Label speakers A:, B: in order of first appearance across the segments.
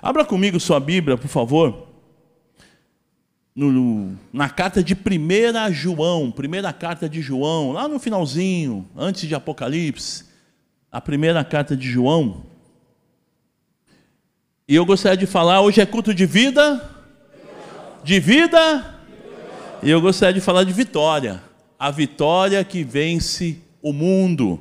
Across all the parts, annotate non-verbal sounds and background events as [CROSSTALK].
A: Abra comigo sua Bíblia, por favor. No, na carta de 1 João, primeira carta de João, lá no finalzinho, antes de Apocalipse, a primeira carta de João. E eu gostaria de falar, hoje é culto de vida? De vida? E eu gostaria de falar de vitória. A vitória que vence o mundo.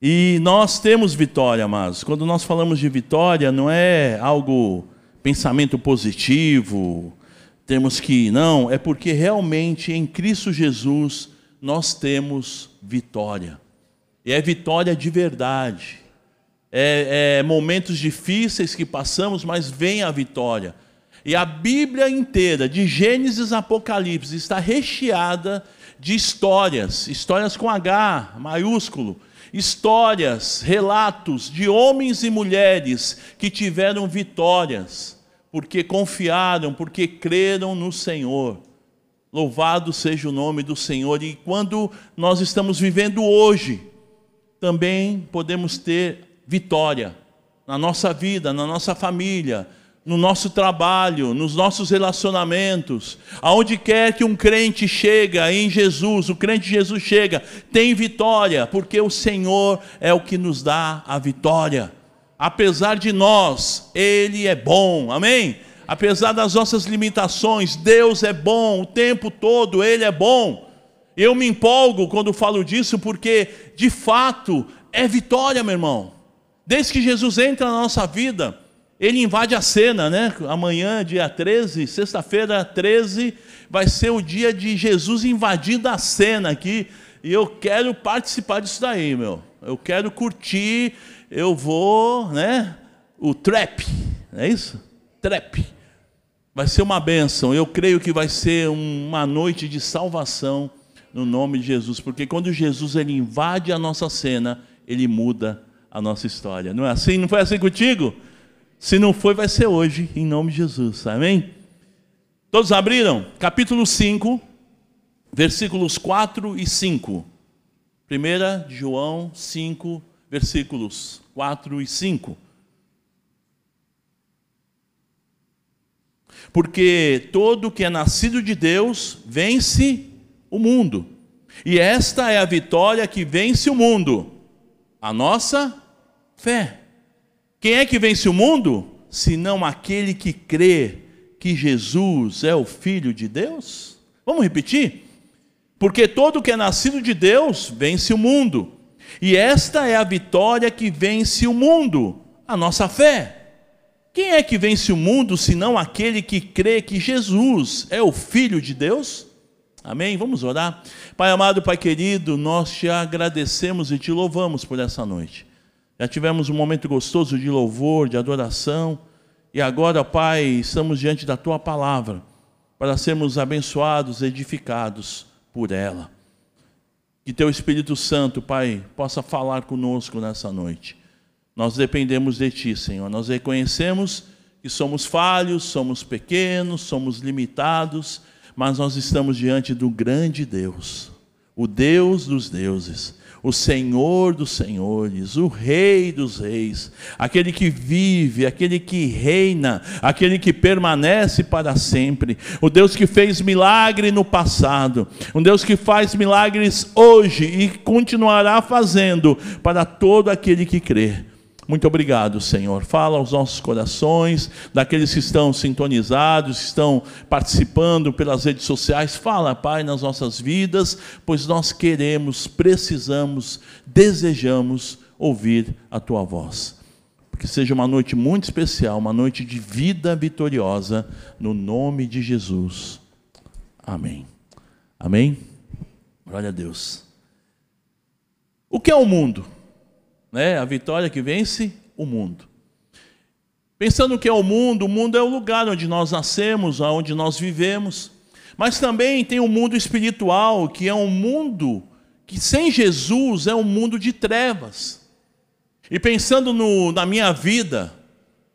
A: E nós temos vitória, amados. Quando nós falamos de vitória, não é algo pensamento positivo, temos que não, é porque realmente em Cristo Jesus nós temos vitória. E é vitória de verdade. É, é momentos difíceis que passamos, mas vem a vitória. E a Bíblia inteira, de Gênesis a Apocalipse, está recheada de histórias, histórias com H maiúsculo, histórias, relatos de homens e mulheres que tiveram vitórias, porque confiaram, porque creram no Senhor. Louvado seja o nome do Senhor. E quando nós estamos vivendo hoje, também podemos ter vitória na nossa vida, na nossa família, no nosso trabalho, nos nossos relacionamentos, aonde quer que um crente chega em Jesus, o crente Jesus chega, tem vitória, porque o Senhor é o que nos dá a vitória. Apesar de nós, Ele é bom, amém? Apesar das nossas limitações, Deus é bom o tempo todo, Ele é bom. Eu me empolgo quando falo disso, porque de fato é vitória, meu irmão. Desde que Jesus entra na nossa vida, ele invade a cena, né? Amanhã, dia 13, sexta-feira 13, vai ser o dia de Jesus invadindo a cena aqui. E eu quero participar disso daí, meu. Eu quero curtir, eu vou, né? O trap, não é isso? Trap. Vai ser uma bênção. Eu creio que vai ser uma noite de salvação no nome de Jesus, porque quando Jesus ele invade a nossa cena, ele muda a nossa história. Não é assim? Não foi assim contigo? Se não foi, vai ser hoje, em nome de Jesus. Amém? Todos abriram? Capítulo 5, versículos 4 e 5. 1 João 5, versículos 4 e 5. Porque todo que é nascido de Deus vence o mundo. E esta é a vitória que vence o mundo, a nossa fé. Quem é que vence o mundo? Senão aquele que crê que Jesus é o Filho de Deus? Vamos repetir? Porque todo que é nascido de Deus vence o mundo. E esta é a vitória que vence o mundo, a nossa fé. Quem é que vence o mundo senão aquele que crê que Jesus é o Filho de Deus? Amém? Vamos orar. Pai amado, Pai querido, nós te agradecemos e te louvamos por essa noite. Já tivemos um momento gostoso de louvor, de adoração, e agora, Pai, estamos diante da tua palavra para sermos abençoados, edificados por ela. Que teu Espírito Santo, Pai, possa falar conosco nessa noite. Nós dependemos de ti, Senhor. Nós reconhecemos que somos falhos, somos pequenos, somos limitados, mas nós estamos diante do grande Deus, o Deus dos deuses o Senhor dos senhores, o Rei dos reis, aquele que vive, aquele que reina, aquele que permanece para sempre, o Deus que fez milagre no passado, um Deus que faz milagres hoje e continuará fazendo para todo aquele que crê. Muito obrigado, Senhor. Fala aos nossos corações, daqueles que estão sintonizados, que estão participando pelas redes sociais. Fala, Pai, nas nossas vidas, pois nós queremos, precisamos, desejamos ouvir a tua voz. Que seja uma noite muito especial, uma noite de vida vitoriosa, no nome de Jesus. Amém. Amém? Glória a Deus. O que é o mundo? Né? a vitória que vence o mundo. Pensando que é o mundo, o mundo é o lugar onde nós nascemos, onde nós vivemos, mas também tem o um mundo espiritual, que é um mundo que sem Jesus é um mundo de trevas. E pensando no, na minha vida,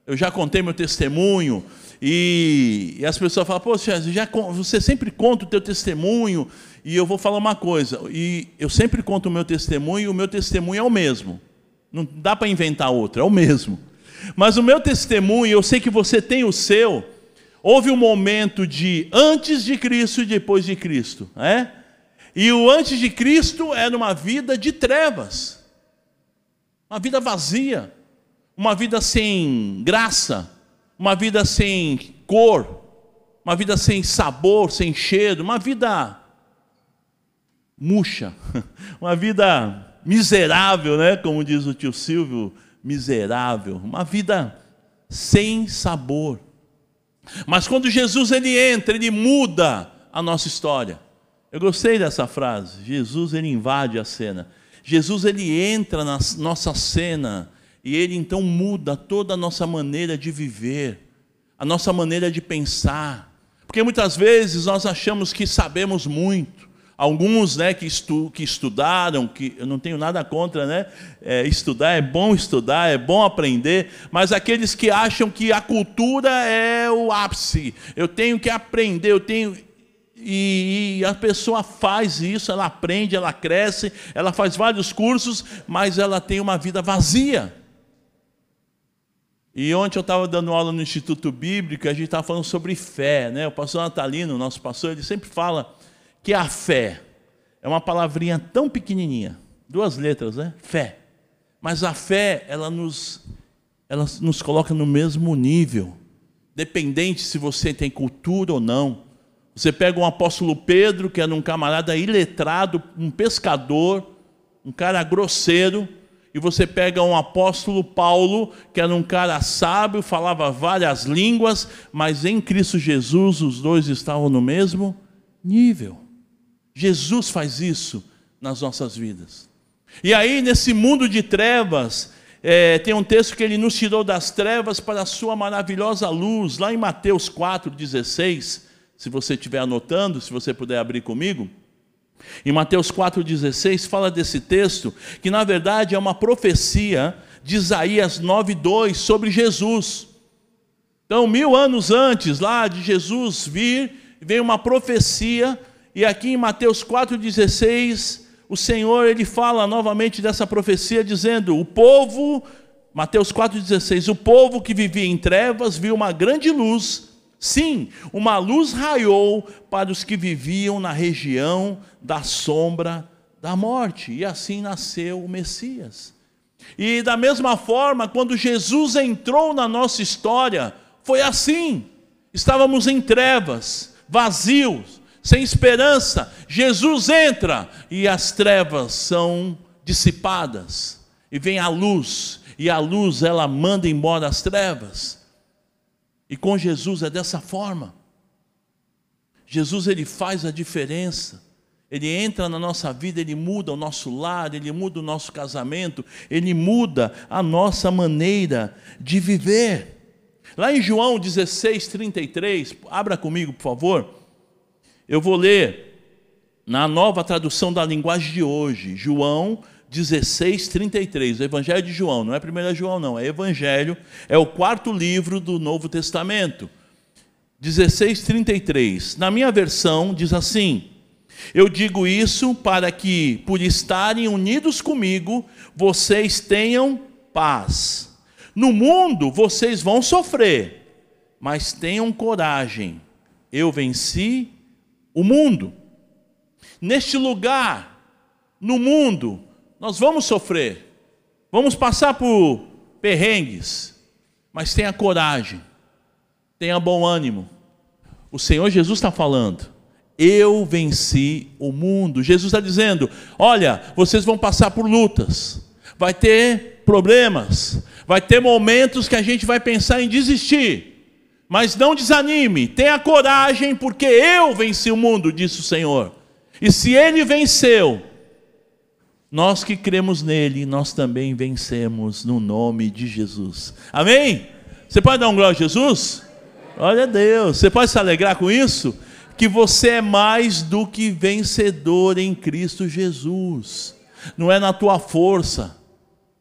A: eu já contei meu testemunho, e, e as pessoas falam, poxa, já, você sempre conta o teu testemunho, e eu vou falar uma coisa, e eu sempre conto o meu testemunho, e o meu testemunho é o mesmo. Não dá para inventar outro, é o mesmo. Mas o meu testemunho, eu sei que você tem o seu, houve um momento de antes de Cristo e depois de Cristo, é? E o antes de Cristo era uma vida de trevas, uma vida vazia, uma vida sem graça, uma vida sem cor, uma vida sem sabor, sem cheiro, uma vida murcha, [LAUGHS] uma vida miserável, né? Como diz o tio Silvio, miserável, uma vida sem sabor. Mas quando Jesus ele entra, ele muda a nossa história. Eu gostei dessa frase. Jesus ele invade a cena. Jesus ele entra na nossa cena e ele então muda toda a nossa maneira de viver, a nossa maneira de pensar. Porque muitas vezes nós achamos que sabemos muito, Alguns né, que, estu, que estudaram, que eu não tenho nada contra, né? É, estudar é bom estudar, é bom aprender, mas aqueles que acham que a cultura é o ápice, eu tenho que aprender, eu tenho. E, e a pessoa faz isso, ela aprende, ela cresce, ela faz vários cursos, mas ela tem uma vida vazia. E ontem eu estava dando aula no Instituto Bíblico, a gente estava falando sobre fé, né? O pastor Natalino, nosso pastor, ele sempre fala que a fé é uma palavrinha tão pequenininha, duas letras, né? Fé. Mas a fé, ela nos, ela nos coloca no mesmo nível, dependente se você tem cultura ou não. Você pega um apóstolo Pedro, que era um camarada iletrado, um pescador, um cara grosseiro, e você pega um apóstolo Paulo, que era um cara sábio, falava várias línguas, mas em Cristo Jesus os dois estavam no mesmo nível. Jesus faz isso nas nossas vidas. E aí, nesse mundo de trevas, é, tem um texto que ele nos tirou das trevas para a sua maravilhosa luz, lá em Mateus 4,16. Se você estiver anotando, se você puder abrir comigo. Em Mateus 4,16 fala desse texto, que na verdade é uma profecia de Isaías 9,2 sobre Jesus. Então, mil anos antes lá de Jesus vir, veio uma profecia e aqui em Mateus 4,16, o Senhor ele fala novamente dessa profecia, dizendo: O povo, Mateus 4,16, o povo que vivia em trevas viu uma grande luz. Sim, uma luz raiou para os que viviam na região da sombra da morte. E assim nasceu o Messias. E da mesma forma, quando Jesus entrou na nossa história, foi assim. Estávamos em trevas, vazios, sem esperança, Jesus entra e as trevas são dissipadas e vem a luz, e a luz ela manda embora as trevas. E com Jesus é dessa forma. Jesus ele faz a diferença. Ele entra na nossa vida, ele muda o nosso lar, ele muda o nosso casamento, ele muda a nossa maneira de viver. Lá em João 16, 33, abra comigo, por favor. Eu vou ler na nova tradução da linguagem de hoje, João 16, 33, o Evangelho de João, não é 1 João, não, é Evangelho, é o quarto livro do Novo Testamento. 16, 33. Na minha versão, diz assim: Eu digo isso para que, por estarem unidos comigo, vocês tenham paz. No mundo vocês vão sofrer, mas tenham coragem. Eu venci o mundo. Neste lugar, no mundo, nós vamos sofrer, vamos passar por perrengues, mas tenha coragem, tenha bom ânimo. O Senhor Jesus está falando, eu venci o mundo. Jesus está dizendo: olha, vocês vão passar por lutas, vai ter problemas, vai ter momentos que a gente vai pensar em desistir. Mas não desanime, tenha coragem, porque eu venci o mundo, disse o Senhor. E se ele venceu, nós que cremos nele, nós também vencemos no nome de Jesus. Amém? Você pode dar um glória a Jesus? Olha a Deus. Você pode se alegrar com isso? Que você é mais do que vencedor em Cristo Jesus. Não é na tua força,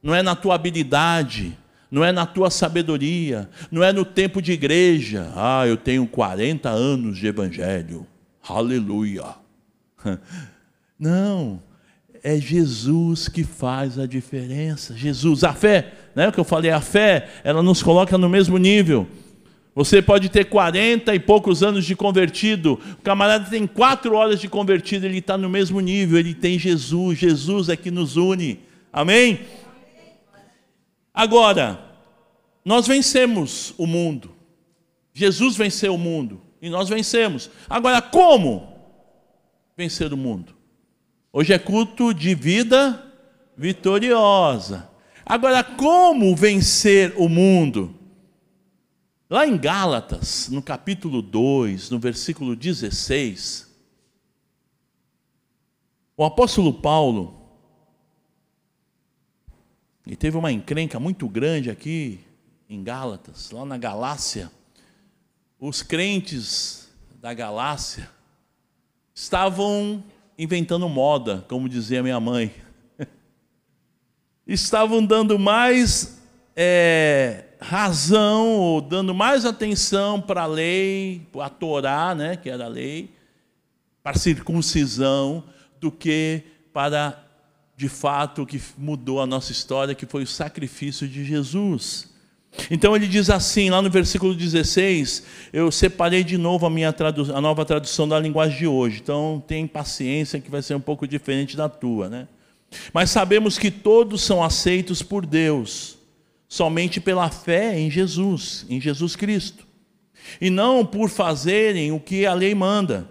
A: não é na tua habilidade, não é na tua sabedoria, não é no tempo de igreja. Ah, eu tenho 40 anos de evangelho. Aleluia. [LAUGHS] Não. É Jesus que faz a diferença. Jesus, a fé, né? O que eu falei, a fé, ela nos coloca no mesmo nível. Você pode ter 40 e poucos anos de convertido, o camarada tem quatro horas de convertido, ele está no mesmo nível, ele tem Jesus, Jesus é que nos une. Amém? Agora, nós vencemos o mundo. Jesus venceu o mundo e nós vencemos. Agora, como vencer o mundo? Hoje é culto de vida vitoriosa. Agora, como vencer o mundo? Lá em Gálatas, no capítulo 2, no versículo 16, o apóstolo Paulo, e teve uma encrenca muito grande aqui em Gálatas, lá na Galácia. Os crentes da Galácia estavam inventando moda, como dizia minha mãe. [LAUGHS] estavam dando mais é, razão, ou dando mais atenção para a lei, para a Torá, né, que era a lei, para a circuncisão, do que para, de fato, o que mudou a nossa história, que foi o sacrifício de Jesus. Então ele diz assim, lá no versículo 16, eu separei de novo a minha a nova tradução da linguagem de hoje. Então tem paciência que vai ser um pouco diferente da tua, né? Mas sabemos que todos são aceitos por Deus somente pela fé em Jesus, em Jesus Cristo, e não por fazerem o que a lei manda.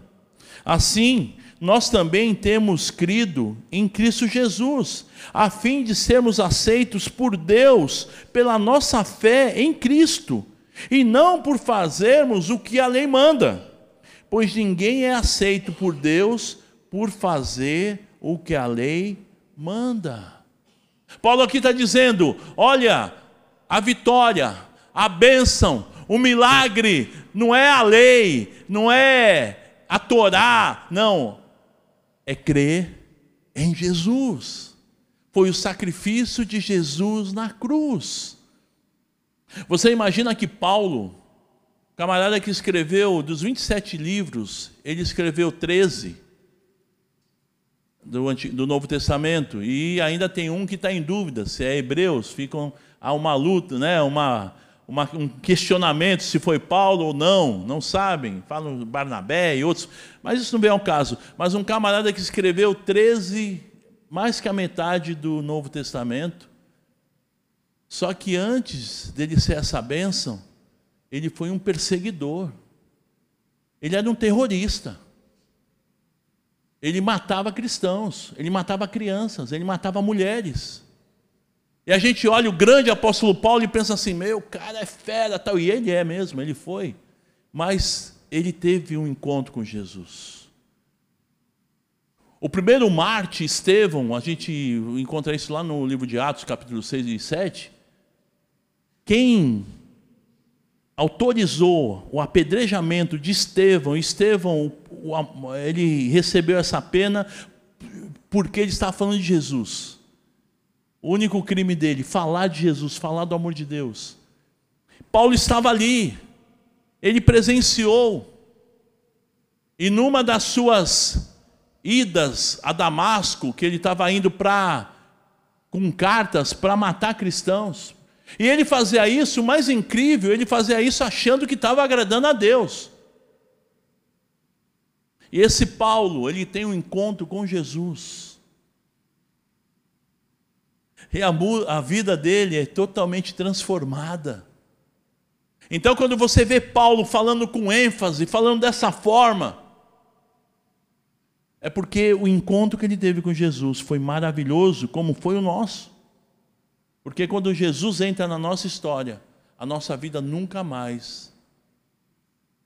A: Assim, nós também temos crido em Cristo Jesus, a fim de sermos aceitos por Deus pela nossa fé em Cristo, e não por fazermos o que a lei manda, pois ninguém é aceito por Deus por fazer o que a lei manda. Paulo aqui está dizendo: olha, a vitória, a bênção, o milagre, não é a lei, não é a Torá, não, é crer em Jesus. Foi o sacrifício de Jesus na cruz. Você imagina que Paulo, camarada que escreveu dos 27 livros, ele escreveu 13 do, do Novo Testamento, e ainda tem um que está em dúvida, se é Hebreus, ficam há uma luta, né, uma, uma, um questionamento se foi Paulo ou não, não sabem, falam Barnabé e outros, mas isso não vem ao caso. Mas um camarada que escreveu 13, mais que a metade do Novo Testamento, só que antes dele ser essa bênção, ele foi um perseguidor, ele era um terrorista. Ele matava cristãos, ele matava crianças, ele matava mulheres. E a gente olha o grande apóstolo Paulo e pensa assim: meu, cara é fera, tal. E ele é mesmo, ele foi. Mas ele teve um encontro com Jesus. O primeiro Marte, Estevão, a gente encontra isso lá no livro de Atos, capítulo 6 e 7. Quem autorizou o apedrejamento de Estevão, Estevão, ele recebeu essa pena porque ele estava falando de Jesus. O único crime dele, falar de Jesus, falar do amor de Deus. Paulo estava ali, ele presenciou, e numa das suas idas a Damasco, que ele estava indo para com cartas para matar cristãos, e ele fazia isso, o mais incrível, ele fazia isso achando que estava agradando a Deus. E esse Paulo, ele tem um encontro com Jesus e a, a vida dele é totalmente transformada. Então, quando você vê Paulo falando com ênfase, falando dessa forma, é porque o encontro que ele teve com Jesus foi maravilhoso, como foi o nosso. Porque quando Jesus entra na nossa história, a nossa vida nunca mais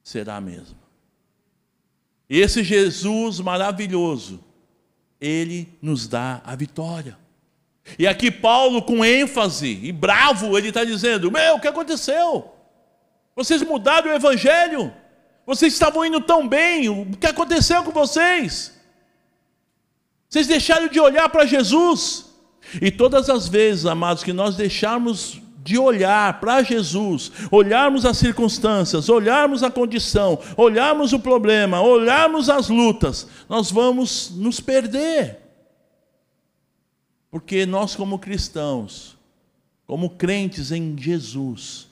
A: será a mesma. Esse Jesus maravilhoso, ele nos dá a vitória. E aqui Paulo, com ênfase e bravo, ele está dizendo: Meu, o que aconteceu? Vocês mudaram o evangelho? Vocês estavam indo tão bem, o que aconteceu com vocês? Vocês deixaram de olhar para Jesus. E todas as vezes, amados, que nós deixarmos de olhar para Jesus, olharmos as circunstâncias, olharmos a condição, olharmos o problema, olharmos as lutas, nós vamos nos perder. Porque nós, como cristãos, como crentes em Jesus,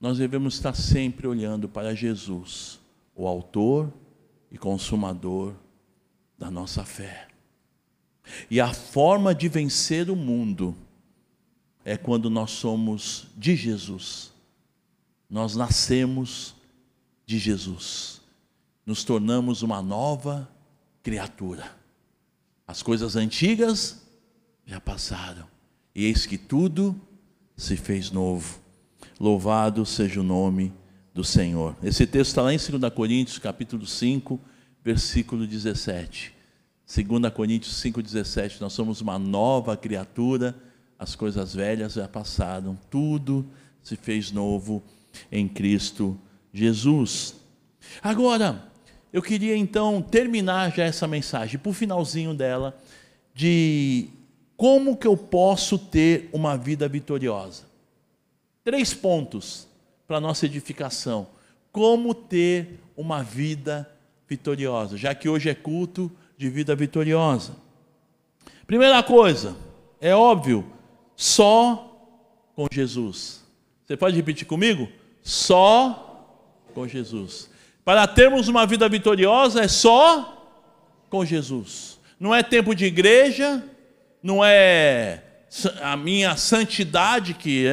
A: nós devemos estar sempre olhando para Jesus, o Autor e Consumador da nossa fé. E a forma de vencer o mundo é quando nós somos de Jesus. Nós nascemos de Jesus. Nos tornamos uma nova criatura. As coisas antigas já passaram. E eis que tudo se fez novo. Louvado seja o nome do Senhor. Esse texto está lá em 2 Coríntios, capítulo 5, versículo 17. 2 Coríntios 5,17, nós somos uma nova criatura, as coisas velhas já passaram, tudo se fez novo em Cristo Jesus. Agora, eu queria então terminar já essa mensagem, para o finalzinho dela, de como que eu posso ter uma vida vitoriosa. Três pontos para nossa edificação. Como ter uma vida vitoriosa, já que hoje é culto de vida vitoriosa. Primeira coisa, é óbvio, só com Jesus. Você pode repetir comigo? Só com Jesus. Para termos uma vida vitoriosa é só com Jesus. Não é tempo de igreja, não é a minha santidade que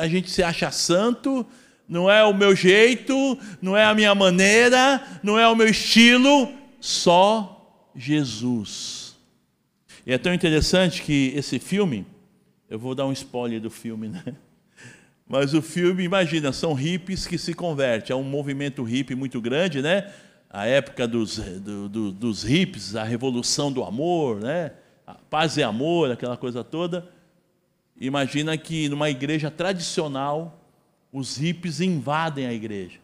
A: a gente se acha santo, não é o meu jeito, não é a minha maneira, não é o meu estilo, só Jesus. E é tão interessante que esse filme, eu vou dar um spoiler do filme, né? [LAUGHS] Mas o filme, imagina, são hippies que se convertem. É um movimento hippie muito grande, né? A época dos, do, do, dos hippies, a revolução do amor, né? A paz e amor, aquela coisa toda. Imagina que numa igreja tradicional, os hippies invadem a igreja.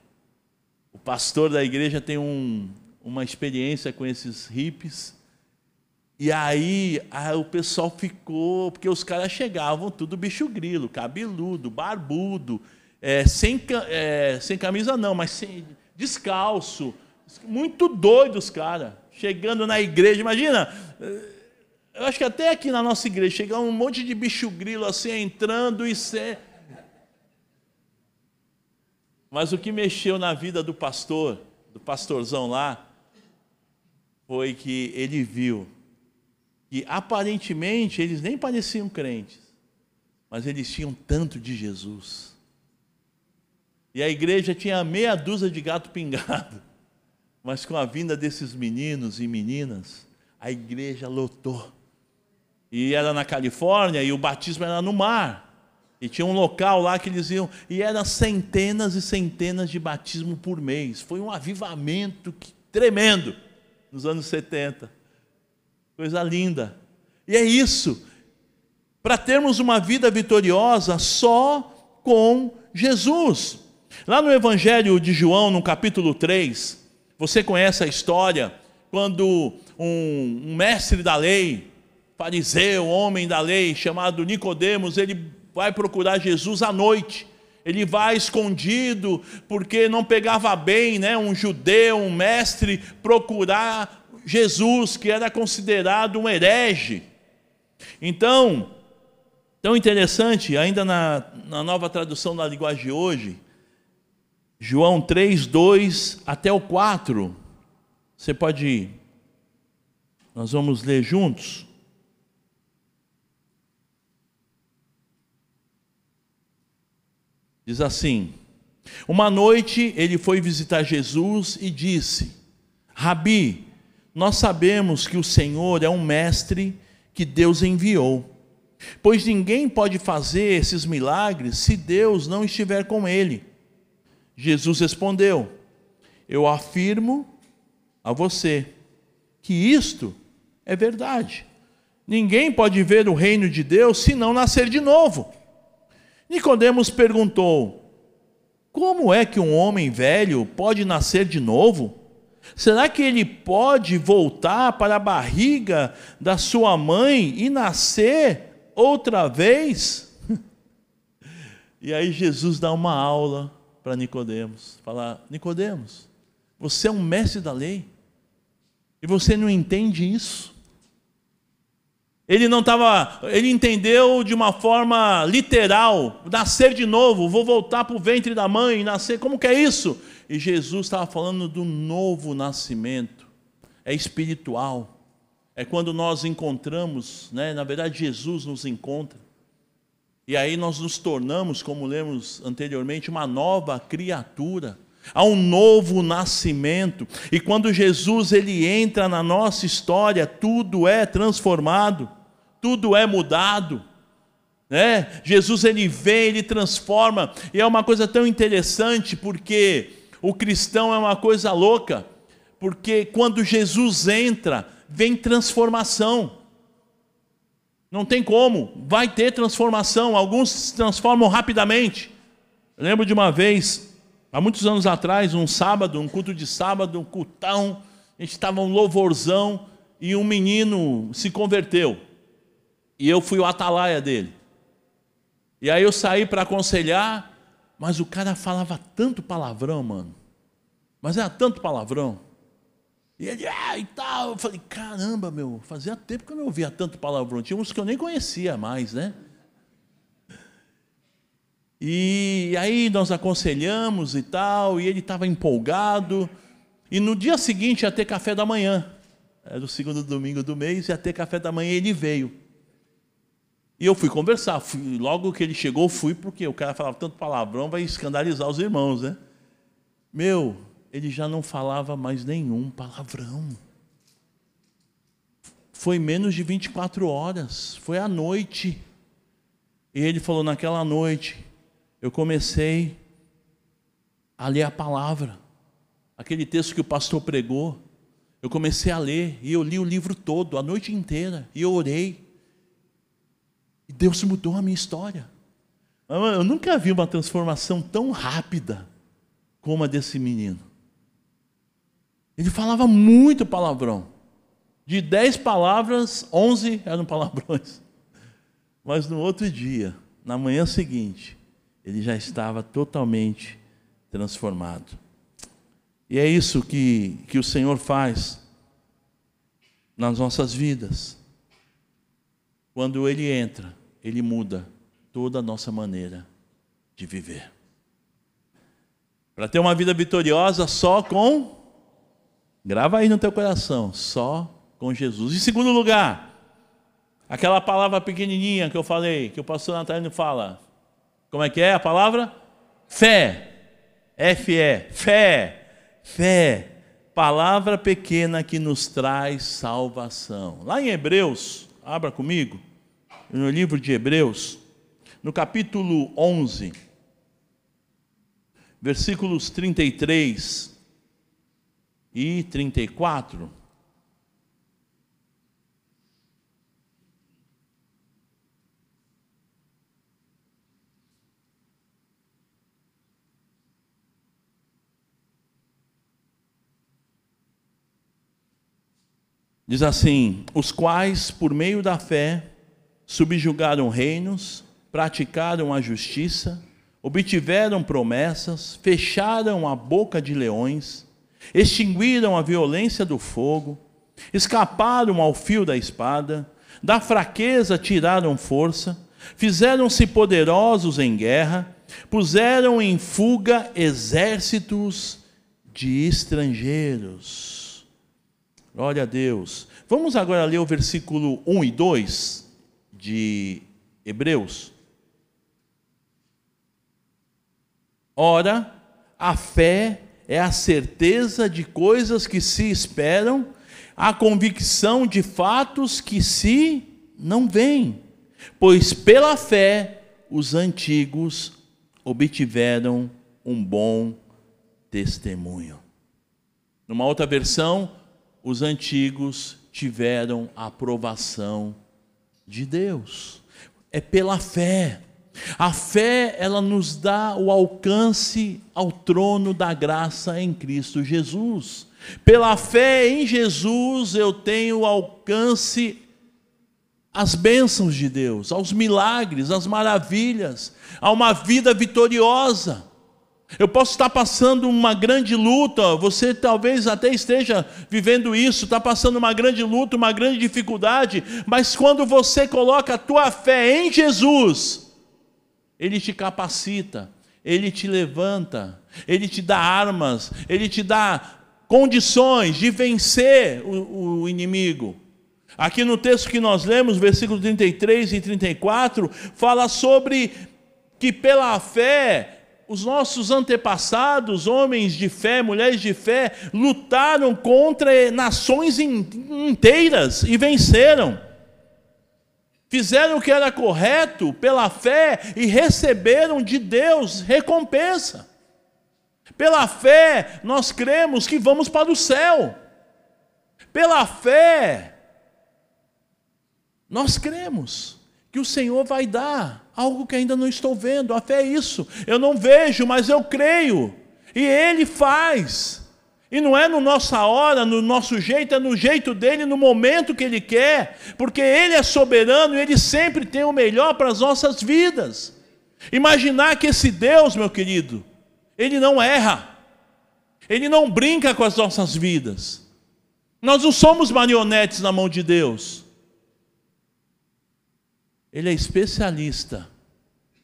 A: O pastor da igreja tem um, uma experiência com esses hippies. E aí, aí o pessoal ficou, porque os caras chegavam tudo bicho grilo, cabeludo, barbudo, é, sem, é, sem camisa não, mas sem, descalço, muito doidos, cara, chegando na igreja. Imagina, eu acho que até aqui na nossa igreja chega um monte de bicho grilo assim entrando e ser. Mas o que mexeu na vida do pastor, do pastorzão lá, foi que ele viu que aparentemente eles nem pareciam crentes, mas eles tinham tanto de Jesus. E a igreja tinha meia dúzia de gato pingado, mas com a vinda desses meninos e meninas, a igreja lotou. E era na Califórnia e o batismo era no mar. E tinha um local lá que eles iam, e eram centenas e centenas de batismo por mês. Foi um avivamento que, tremendo nos anos 70. Coisa linda. E é isso. Para termos uma vida vitoriosa só com Jesus. Lá no Evangelho de João, no capítulo 3, você conhece a história quando um, um mestre da lei, fariseu, homem da lei, chamado Nicodemos, ele vai procurar Jesus à noite ele vai escondido porque não pegava bem, né, um judeu, um mestre procurar Jesus, que era considerado um herege. Então, tão interessante, ainda na, na nova tradução da linguagem de hoje, João 3, 2 até o 4. Você pode ir. Nós vamos ler juntos. Diz assim: Uma noite ele foi visitar Jesus e disse: Rabi, nós sabemos que o Senhor é um mestre que Deus enviou, pois ninguém pode fazer esses milagres se Deus não estiver com ele. Jesus respondeu: Eu afirmo a você que isto é verdade. Ninguém pode ver o reino de Deus se não nascer de novo. Nicodemos perguntou: Como é que um homem velho pode nascer de novo? Será que ele pode voltar para a barriga da sua mãe e nascer outra vez? [LAUGHS] E aí Jesus dá uma aula para Nicodemos, fala: Nicodemos, você é um mestre da lei e você não entende isso? Ele não estava, ele entendeu de uma forma literal, nascer de novo, vou voltar para o ventre da mãe, nascer, como que é isso? E Jesus estava falando do novo nascimento, é espiritual, é quando nós encontramos, né? na verdade Jesus nos encontra, e aí nós nos tornamos, como lemos anteriormente, uma nova criatura. Há um novo nascimento. E quando Jesus ele entra na nossa história, tudo é transformado, tudo é mudado. Né? Jesus ele vem, ele transforma, e é uma coisa tão interessante porque o cristão é uma coisa louca, porque quando Jesus entra, vem transformação. Não tem como, vai ter transformação. Alguns se transformam rapidamente. Eu lembro de uma vez, há muitos anos atrás, um sábado, um culto de sábado, um cultão, a gente estava um louvorzão e um menino se converteu. E eu fui o atalaia dele. E aí eu saí para aconselhar, mas o cara falava tanto palavrão, mano. Mas era tanto palavrão. E ele, ah, e tal. Eu falei, caramba, meu, fazia tempo que eu não ouvia tanto palavrão. Tinha uns que eu nem conhecia mais, né? E aí nós aconselhamos e tal, e ele estava empolgado. E no dia seguinte ia ter café da manhã. Era o segundo domingo do mês, ia ter café da manhã e ele veio. E eu fui conversar. Fui, logo que ele chegou, fui, porque o cara falava tanto palavrão, vai escandalizar os irmãos, né? Meu, ele já não falava mais nenhum palavrão. Foi menos de 24 horas, foi à noite. E ele falou: naquela noite, eu comecei a ler a palavra, aquele texto que o pastor pregou. Eu comecei a ler e eu li o livro todo, a noite inteira, e eu orei. E Deus mudou a minha história. Eu nunca vi uma transformação tão rápida como a desse menino. Ele falava muito palavrão. De dez palavras, onze eram palavrões. Mas no outro dia, na manhã seguinte, ele já estava totalmente transformado. E é isso que, que o Senhor faz nas nossas vidas. Quando Ele entra, Ele muda toda a nossa maneira de viver. Para ter uma vida vitoriosa só com Grava aí no teu coração, só com Jesus. Em segundo lugar, aquela palavra pequenininha que eu falei, que o pastor Natalino fala. Como é que é a palavra? Fé. F-E, fé. Fé. Palavra pequena que nos traz salvação. Lá em Hebreus, abra comigo, no livro de Hebreus, no capítulo 11, versículos 33 e 34. Diz assim: os quais, por meio da fé, subjugaram reinos, praticaram a justiça, obtiveram promessas, fecharam a boca de leões, extinguiram a violência do fogo, escaparam ao fio da espada, da fraqueza tiraram força, fizeram-se poderosos em guerra, puseram em fuga exércitos de estrangeiros. Glória a Deus. Vamos agora ler o versículo 1 e 2 de Hebreus. Ora, a fé é a certeza de coisas que se esperam, a convicção de fatos que se não veem. Pois pela fé os antigos obtiveram um bom testemunho. Numa outra versão, os antigos tiveram a aprovação de Deus. É pela fé. A fé, ela nos dá o alcance ao trono da graça em Cristo Jesus. Pela fé em Jesus, eu tenho alcance às bênçãos de Deus, aos milagres, às maravilhas, a uma vida vitoriosa. Eu posso estar passando uma grande luta, você talvez até esteja vivendo isso, está passando uma grande luta, uma grande dificuldade, mas quando você coloca a tua fé em Jesus, Ele te capacita, Ele te levanta, Ele te dá armas, Ele te dá condições de vencer o, o inimigo. Aqui no texto que nós lemos, versículos 33 e 34, fala sobre que pela fé os nossos antepassados, homens de fé, mulheres de fé, lutaram contra nações inteiras e venceram. Fizeram o que era correto pela fé e receberam de Deus recompensa. Pela fé, nós cremos que vamos para o céu. Pela fé, nós cremos que o Senhor vai dar algo que ainda não estou vendo. A fé é isso. Eu não vejo, mas eu creio. E Ele faz. E não é no nossa hora, no nosso jeito, é no jeito dele, no momento que ele quer, porque ele é soberano e ele sempre tem o melhor para as nossas vidas. Imaginar que esse Deus, meu querido, ele não erra, ele não brinca com as nossas vidas. Nós não somos marionetes na mão de Deus. Ele é especialista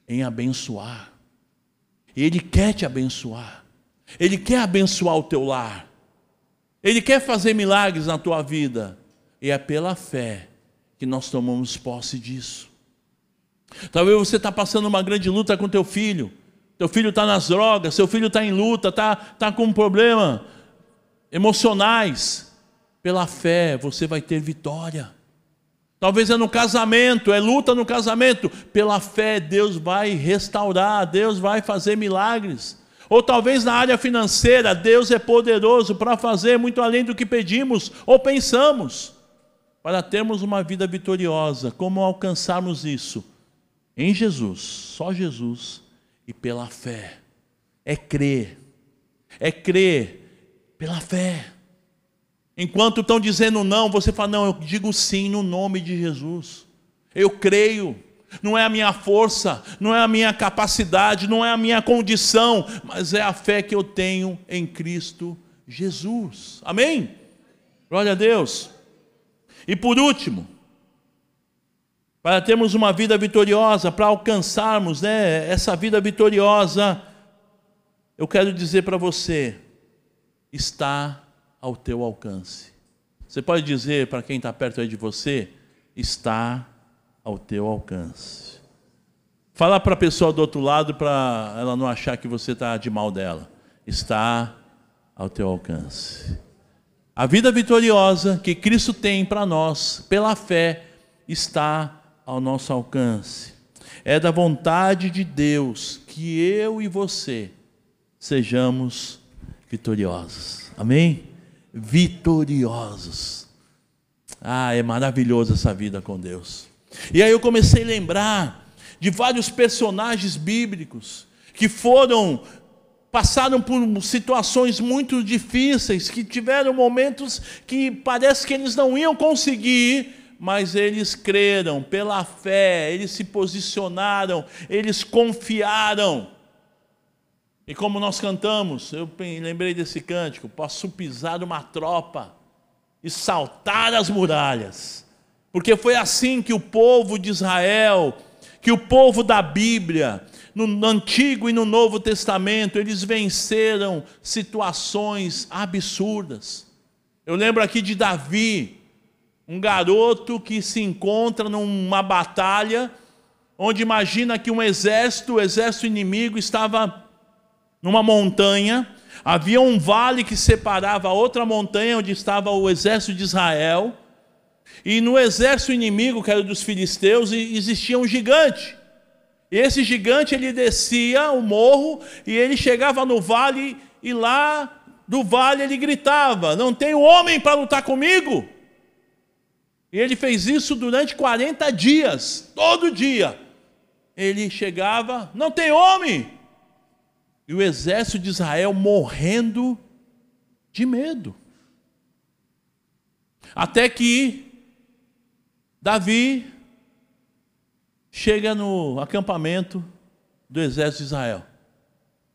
A: em abençoar. E Ele quer te abençoar. Ele quer abençoar o teu lar. Ele quer fazer milagres na tua vida. E é pela fé que nós tomamos posse disso. Talvez você está passando uma grande luta com teu filho. Teu filho está nas drogas, seu filho está em luta, está tá com um problema emocionais. Pela fé você vai ter vitória. Talvez é no casamento, é luta no casamento. Pela fé, Deus vai restaurar, Deus vai fazer milagres. Ou talvez na área financeira, Deus é poderoso para fazer muito além do que pedimos ou pensamos. Para termos uma vida vitoriosa, como alcançarmos isso? Em Jesus, só Jesus e pela fé. É crer, é crer pela fé. Enquanto estão dizendo não, você fala: não, eu digo sim no nome de Jesus. Eu creio. Não é a minha força, não é a minha capacidade, não é a minha condição, mas é a fé que eu tenho em Cristo Jesus. Amém? Glória a Deus. E por último, para termos uma vida vitoriosa, para alcançarmos né, essa vida vitoriosa, eu quero dizer para você: está ao teu alcance. Você pode dizer para quem está perto aí de você, está ao teu alcance. Fala para a pessoa do outro lado para ela não achar que você está de mal dela. Está ao teu alcance. A vida vitoriosa que Cristo tem para nós, pela fé, está ao nosso alcance. É da vontade de Deus que eu e você sejamos vitoriosos. Amém? Vitoriosos. Ah, é maravilhoso essa vida com Deus. E aí eu comecei a lembrar de vários personagens bíblicos que foram passaram por situações muito difíceis, que tiveram momentos que parece que eles não iam conseguir, mas eles creram pela fé, eles se posicionaram, eles confiaram. E como nós cantamos, eu lembrei desse cântico: posso pisar uma tropa e saltar as muralhas. Porque foi assim que o povo de Israel, que o povo da Bíblia, no Antigo e no Novo Testamento, eles venceram situações absurdas. Eu lembro aqui de Davi, um garoto que se encontra numa batalha, onde imagina que um exército, o exército inimigo, estava numa montanha, havia um vale que separava a outra montanha onde estava o exército de Israel, e no exército inimigo, que era dos filisteus, existia um gigante. E esse gigante ele descia o morro e ele chegava no vale e lá do vale ele gritava: "Não tem homem para lutar comigo?" E ele fez isso durante 40 dias, todo dia. Ele chegava: "Não tem homem?" E o exército de Israel morrendo de medo. Até que Davi chega no acampamento do exército de Israel.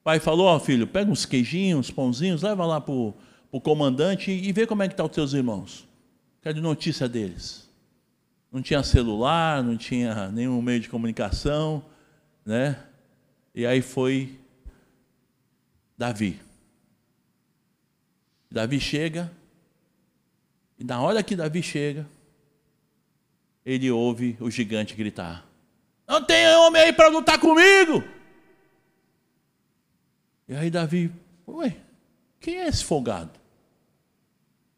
A: pai falou: Ó oh, filho, pega uns queijinhos, uns pãozinhos, leva lá para o comandante e vê como é que estão tá os teus irmãos. Quero notícia deles. Não tinha celular, não tinha nenhum meio de comunicação, né? E aí foi Davi. Davi chega, e na hora que Davi chega, ele ouve o gigante gritar: Não tem homem aí para lutar comigo! E aí Davi, ué, quem é esse folgado?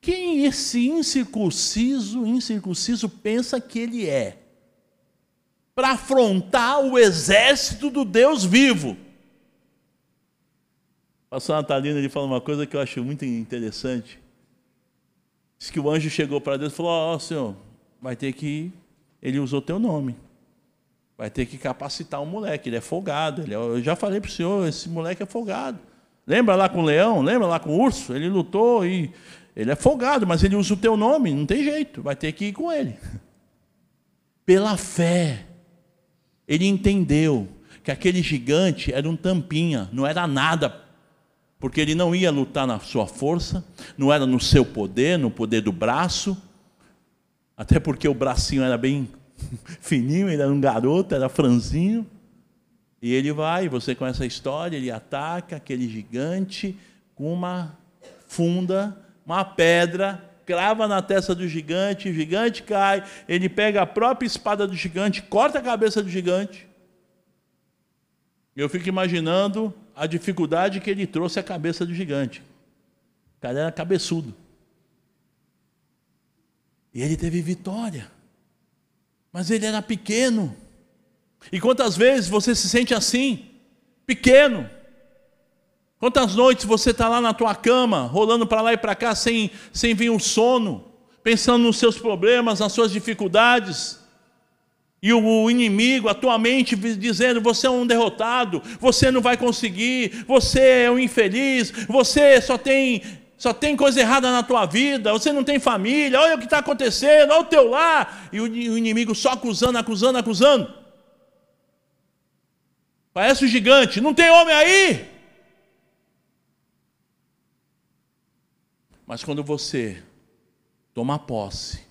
A: Quem esse incircunciso, incircunciso pensa que ele é? Para afrontar o exército do Deus vivo. Pastor Natalino ele fala uma coisa que eu acho muito interessante. Diz que o anjo chegou para Deus e falou: Ó oh, senhor, vai ter que. Ele usou teu nome. Vai ter que capacitar o um moleque. Ele é folgado. Ele é... Eu já falei para o senhor: esse moleque é folgado. Lembra lá com o leão? Lembra lá com o urso? Ele lutou e. Ele é folgado, mas ele usa o teu nome. Não tem jeito. Vai ter que ir com ele. [LAUGHS] Pela fé. Ele entendeu que aquele gigante era um tampinha, não era nada porque ele não ia lutar na sua força, não era no seu poder, no poder do braço, até porque o bracinho era bem [LAUGHS] fininho, ele era um garoto, era franzinho. E ele vai, você conhece a história, ele ataca aquele gigante com uma funda, uma pedra, crava na testa do gigante, o gigante cai, ele pega a própria espada do gigante, corta a cabeça do gigante. Eu fico imaginando a dificuldade que ele trouxe à cabeça do gigante. O cara era cabeçudo. E ele teve vitória. Mas ele era pequeno. E quantas vezes você se sente assim? Pequeno. Quantas noites você está lá na tua cama, rolando para lá e para cá, sem, sem vir um sono, pensando nos seus problemas, nas suas dificuldades, e o inimigo, a tua mente dizendo: você é um derrotado, você não vai conseguir, você é um infeliz, você só tem, só tem coisa errada na tua vida, você não tem família, olha o que está acontecendo, olha o teu lar. E o inimigo só acusando, acusando, acusando. Parece um gigante, não tem homem aí. Mas quando você toma posse,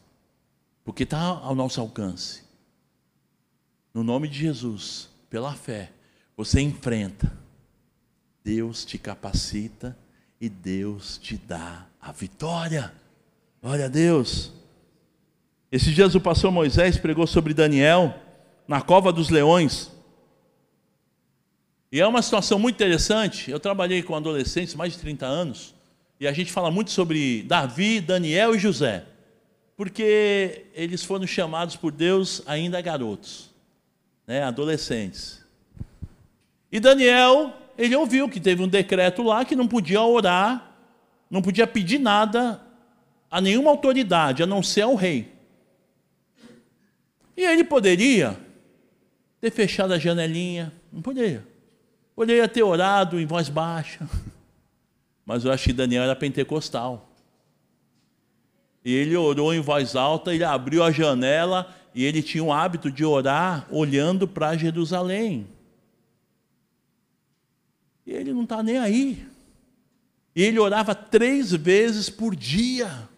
A: porque está ao nosso alcance, no nome de Jesus, pela fé, você enfrenta, Deus te capacita e Deus te dá a vitória. Glória a Deus. Esses dias o pastor Moisés pregou sobre Daniel na cova dos leões. E é uma situação muito interessante. Eu trabalhei com adolescentes mais de 30 anos. E a gente fala muito sobre Davi, Daniel e José. Porque eles foram chamados por Deus ainda garotos né, adolescentes. E Daniel, ele ouviu que teve um decreto lá que não podia orar, não podia pedir nada a nenhuma autoridade, a não ser ao rei. E ele poderia ter fechado a janelinha, não poderia. Poderia ter orado em voz baixa. [LAUGHS] Mas eu acho que Daniel era pentecostal. E ele orou em voz alta, ele abriu a janela e ele tinha o hábito de orar olhando para Jerusalém. E ele não está nem aí. E ele orava três vezes por dia.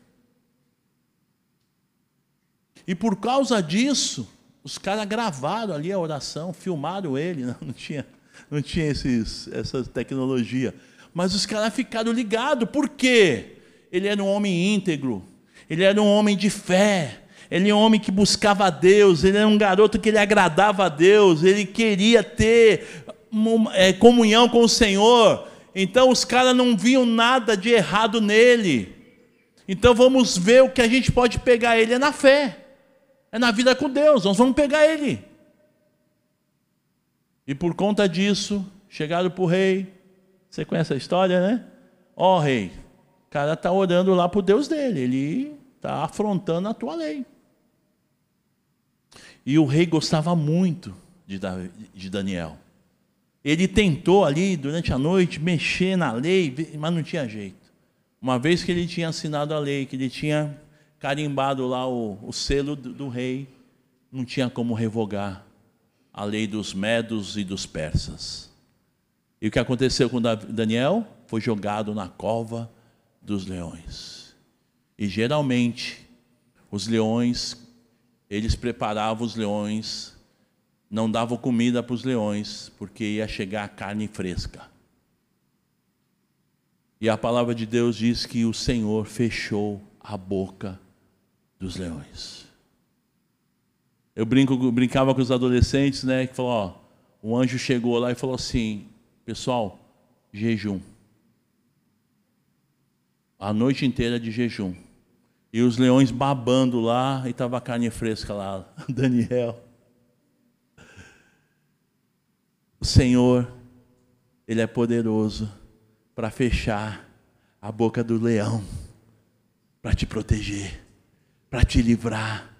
A: E por causa disso, os caras gravaram ali a oração, filmaram ele, [LAUGHS] não, tinha, não tinha esses, essa tecnologia. Mas os caras ficaram ligados, por quê? Ele era um homem íntegro, ele era um homem de fé, ele é um homem que buscava a Deus, ele era um garoto que ele agradava a Deus, ele queria ter é, comunhão com o Senhor. Então os caras não viam nada de errado nele. Então vamos ver o que a gente pode pegar ele é na fé, é na vida com Deus. Nós vamos pegar ele. E por conta disso, chegaram para o rei. Você conhece a história, né? Ó oh, rei, o cara está orando lá para o Deus dele, ele está afrontando a tua lei. E o rei gostava muito de Daniel. Ele tentou ali, durante a noite, mexer na lei, mas não tinha jeito. Uma vez que ele tinha assinado a lei, que ele tinha carimbado lá o, o selo do, do rei, não tinha como revogar a lei dos medos e dos persas. E o que aconteceu com Daniel? Foi jogado na cova dos leões. E geralmente, os leões, eles preparavam os leões, não davam comida para os leões, porque ia chegar carne fresca. E a palavra de Deus diz que o Senhor fechou a boca dos leões. Eu brinco, brincava com os adolescentes, né? Que falou, ó, o anjo chegou lá e falou assim, pessoal, jejum. A noite inteira de jejum. E os leões babando lá e tava a carne fresca lá. [LAUGHS] Daniel. O Senhor, Ele é poderoso para fechar a boca do leão, para te proteger, para te livrar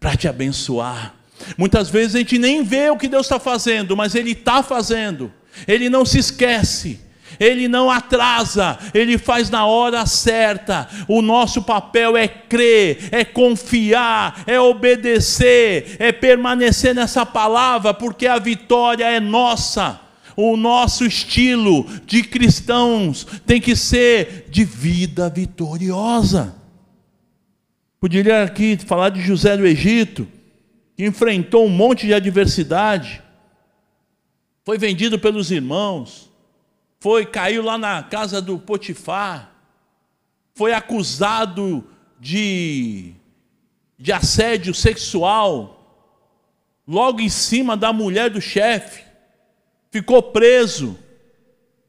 A: para te abençoar. Muitas vezes a gente nem vê o que Deus está fazendo, mas Ele está fazendo. Ele não se esquece. Ele não atrasa, ele faz na hora certa. O nosso papel é crer, é confiar, é obedecer, é permanecer nessa palavra, porque a vitória é nossa. O nosso estilo de cristãos tem que ser de vida vitoriosa. Poderia aqui falar de José do Egito, que enfrentou um monte de adversidade, foi vendido pelos irmãos, foi caiu lá na casa do Potifar, foi acusado de, de assédio sexual, logo em cima da mulher do chefe, ficou preso.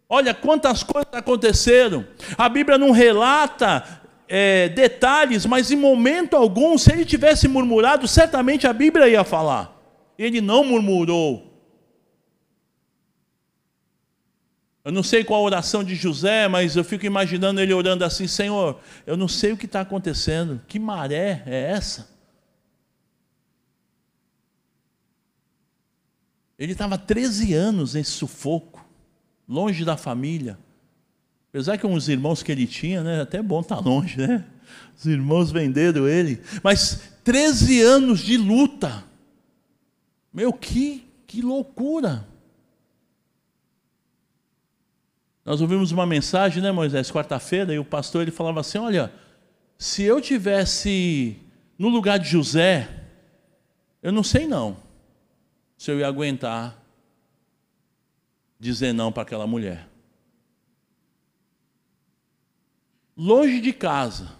A: Olha quantas coisas aconteceram. A Bíblia não relata é, detalhes, mas em momento algum, se ele tivesse murmurado, certamente a Bíblia ia falar. Ele não murmurou. Eu não sei qual a oração de José, mas eu fico imaginando ele orando assim: Senhor, eu não sei o que está acontecendo, que maré é essa? Ele estava 13 anos nesse sufoco, longe da família. Apesar que uns irmãos que ele tinha, né, até bom estar tá longe, né? Os irmãos venderam ele. Mas 13 anos de luta. Meu, que, que loucura. Nós ouvimos uma mensagem, né, Moisés, quarta-feira, e o pastor ele falava assim: Olha, se eu tivesse no lugar de José, eu não sei não se eu ia aguentar dizer não para aquela mulher. longe de casa,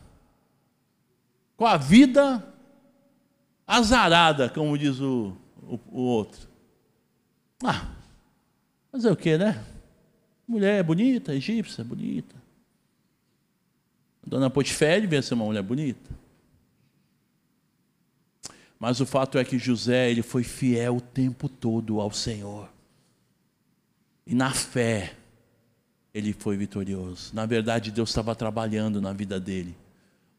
A: com a vida azarada, como diz o, o, o outro. Ah, fazer o que, né? Mulher é bonita, egípcia, bonita. A dona Potifé devia ser uma mulher bonita. Mas o fato é que José ele foi fiel o tempo todo ao Senhor. E na fé, ele foi vitorioso. Na verdade, Deus estava trabalhando na vida dele.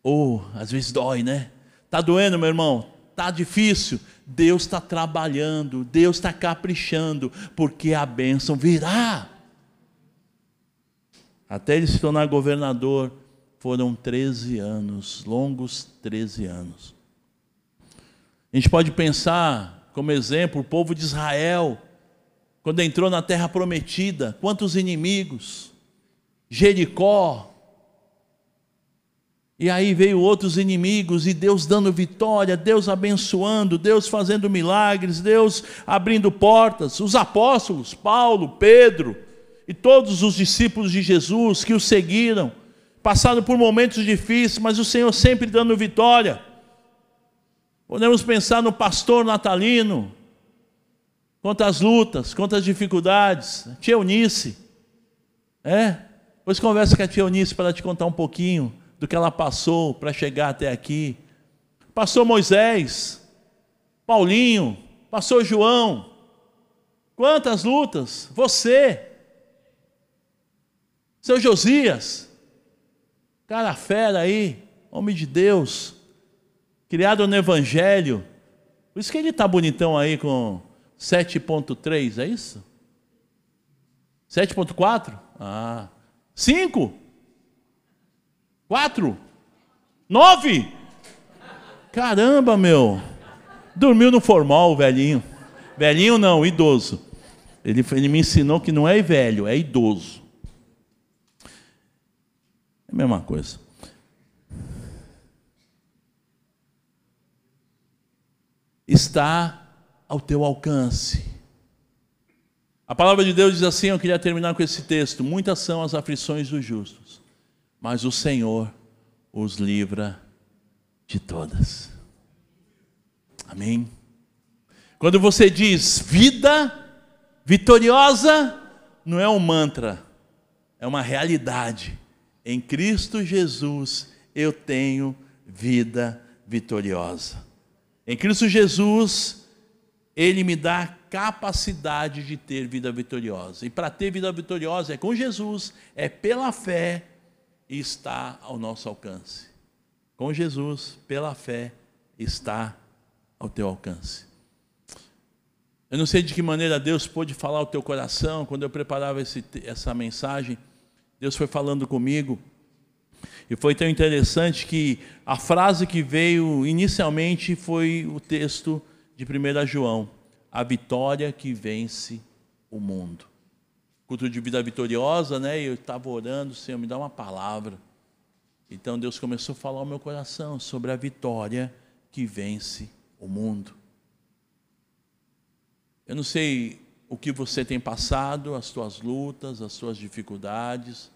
A: Ou, oh, às vezes dói, né? Tá doendo, meu irmão? Tá difícil. Deus está trabalhando, Deus está caprichando, porque a bênção virá. Até ele se tornar governador, foram 13 anos, longos 13 anos. A gente pode pensar, como exemplo, o povo de Israel quando entrou na terra prometida, quantos inimigos, Jericó, e aí veio outros inimigos e Deus dando vitória, Deus abençoando, Deus fazendo milagres, Deus abrindo portas. Os apóstolos, Paulo, Pedro e todos os discípulos de Jesus que o seguiram, passaram por momentos difíceis, mas o Senhor sempre dando vitória. Podemos pensar no pastor natalino, quantas lutas, quantas dificuldades. Tia Eunice, é? Depois conversa com a tia Eunice para te contar um pouquinho do que ela passou para chegar até aqui. Passou Moisés, Paulinho, passou João. Quantas lutas? Você, seu Josias, cara fera aí, homem de Deus, criado no Evangelho. Por isso que ele está bonitão aí com 7.3, é isso? 7.4? Ah. 5? 4? 9? Caramba, meu. Dormiu no formal, velhinho. Velhinho não, idoso. Ele, ele me ensinou que não é velho, é idoso. É a mesma coisa. Está ao teu alcance. A palavra de Deus diz assim, eu queria terminar com esse texto: muitas são as aflições dos justos, mas o Senhor os livra de todas. Amém. Quando você diz vida vitoriosa, não é um mantra, é uma realidade. Em Cristo Jesus eu tenho vida vitoriosa. Em Cristo Jesus, Ele me dá capacidade de ter vida vitoriosa. E para ter vida vitoriosa é com Jesus, é pela fé e está ao nosso alcance. Com Jesus, pela fé, está ao teu alcance. Eu não sei de que maneira Deus pôde falar ao teu coração quando eu preparava esse, essa mensagem. Deus foi falando comigo. E foi tão interessante que a frase que veio inicialmente foi o texto de 1 João a vitória que vence o mundo. Culto de vida vitoriosa, né? Eu estava orando, Senhor, me dá uma palavra. Então Deus começou a falar ao meu coração sobre a vitória que vence o mundo. Eu não sei o que você tem passado, as suas lutas, as suas dificuldades,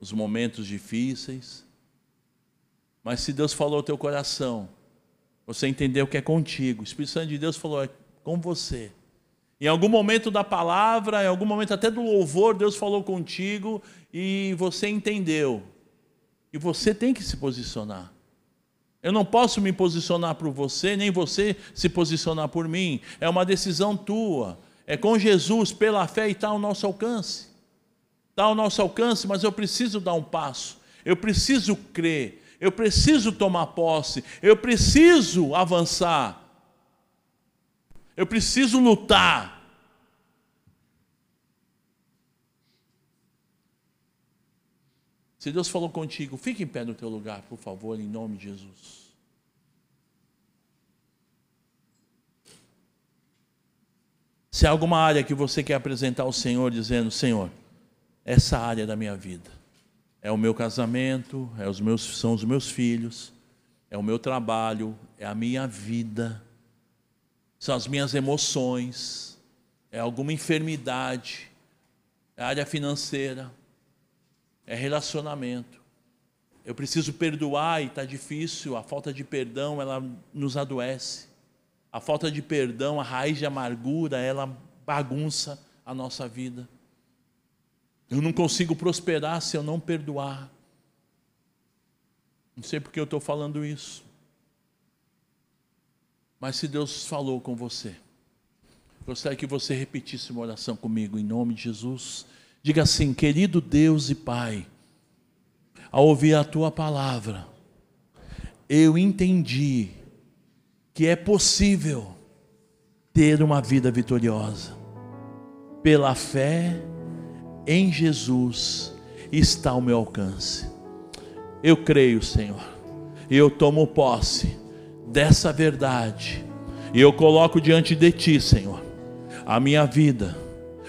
A: os momentos difíceis. Mas se Deus falou ao teu coração, você entendeu que é contigo. O Espírito Santo de Deus falou, é com você. Em algum momento da palavra, em algum momento até do louvor, Deus falou contigo e você entendeu. E você tem que se posicionar. Eu não posso me posicionar por você, nem você se posicionar por mim. É uma decisão tua. É com Jesus, pela fé, e está ao nosso alcance. Está ao nosso alcance, mas eu preciso dar um passo. Eu preciso crer. Eu preciso tomar posse. Eu preciso avançar. Eu preciso lutar. Se Deus falou contigo, fique em pé no teu lugar, por favor, em nome de Jesus. Se há alguma área que você quer apresentar ao Senhor, dizendo: Senhor, essa área é da minha vida é o meu casamento, é os meus, são os meus filhos, é o meu trabalho, é a minha vida são as minhas emoções, é alguma enfermidade, é área financeira, é relacionamento. Eu preciso perdoar e está difícil, a falta de perdão ela nos adoece. A falta de perdão, a raiz de amargura, ela bagunça a nossa vida. Eu não consigo prosperar se eu não perdoar. Não sei porque eu estou falando isso. Mas se Deus falou com você, gostaria que você repetisse uma oração comigo, em nome de Jesus. Diga assim: querido Deus e Pai, ao ouvir a tua palavra, eu entendi que é possível ter uma vida vitoriosa. Pela fé em Jesus está ao meu alcance. Eu creio, Senhor, e eu tomo posse dessa verdade. E eu coloco diante de Ti, Senhor, a minha vida,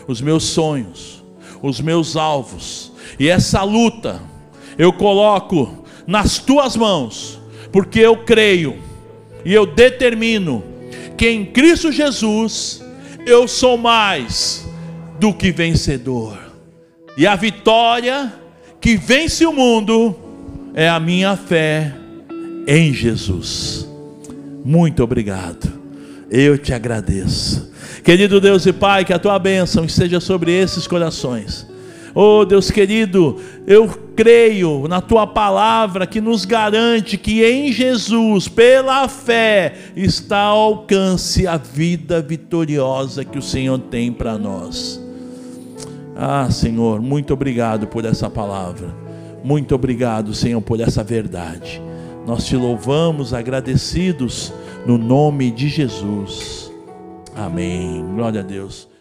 A: os meus sonhos, os meus alvos, e essa luta eu coloco nas Tuas mãos, porque eu creio e eu determino que em Cristo Jesus eu sou mais do que vencedor, e a vitória que vence o mundo é a minha fé em Jesus. Muito obrigado. Eu te agradeço. Querido Deus e Pai, que a tua bênção esteja sobre esses corações. Oh Deus querido, eu creio na tua palavra que nos garante que em Jesus, pela fé, está ao alcance a vida vitoriosa que o Senhor tem para nós. Ah, Senhor, muito obrigado por essa palavra. Muito obrigado, Senhor, por essa verdade. Nós te louvamos agradecidos no nome de Jesus. Amém. Glória a Deus.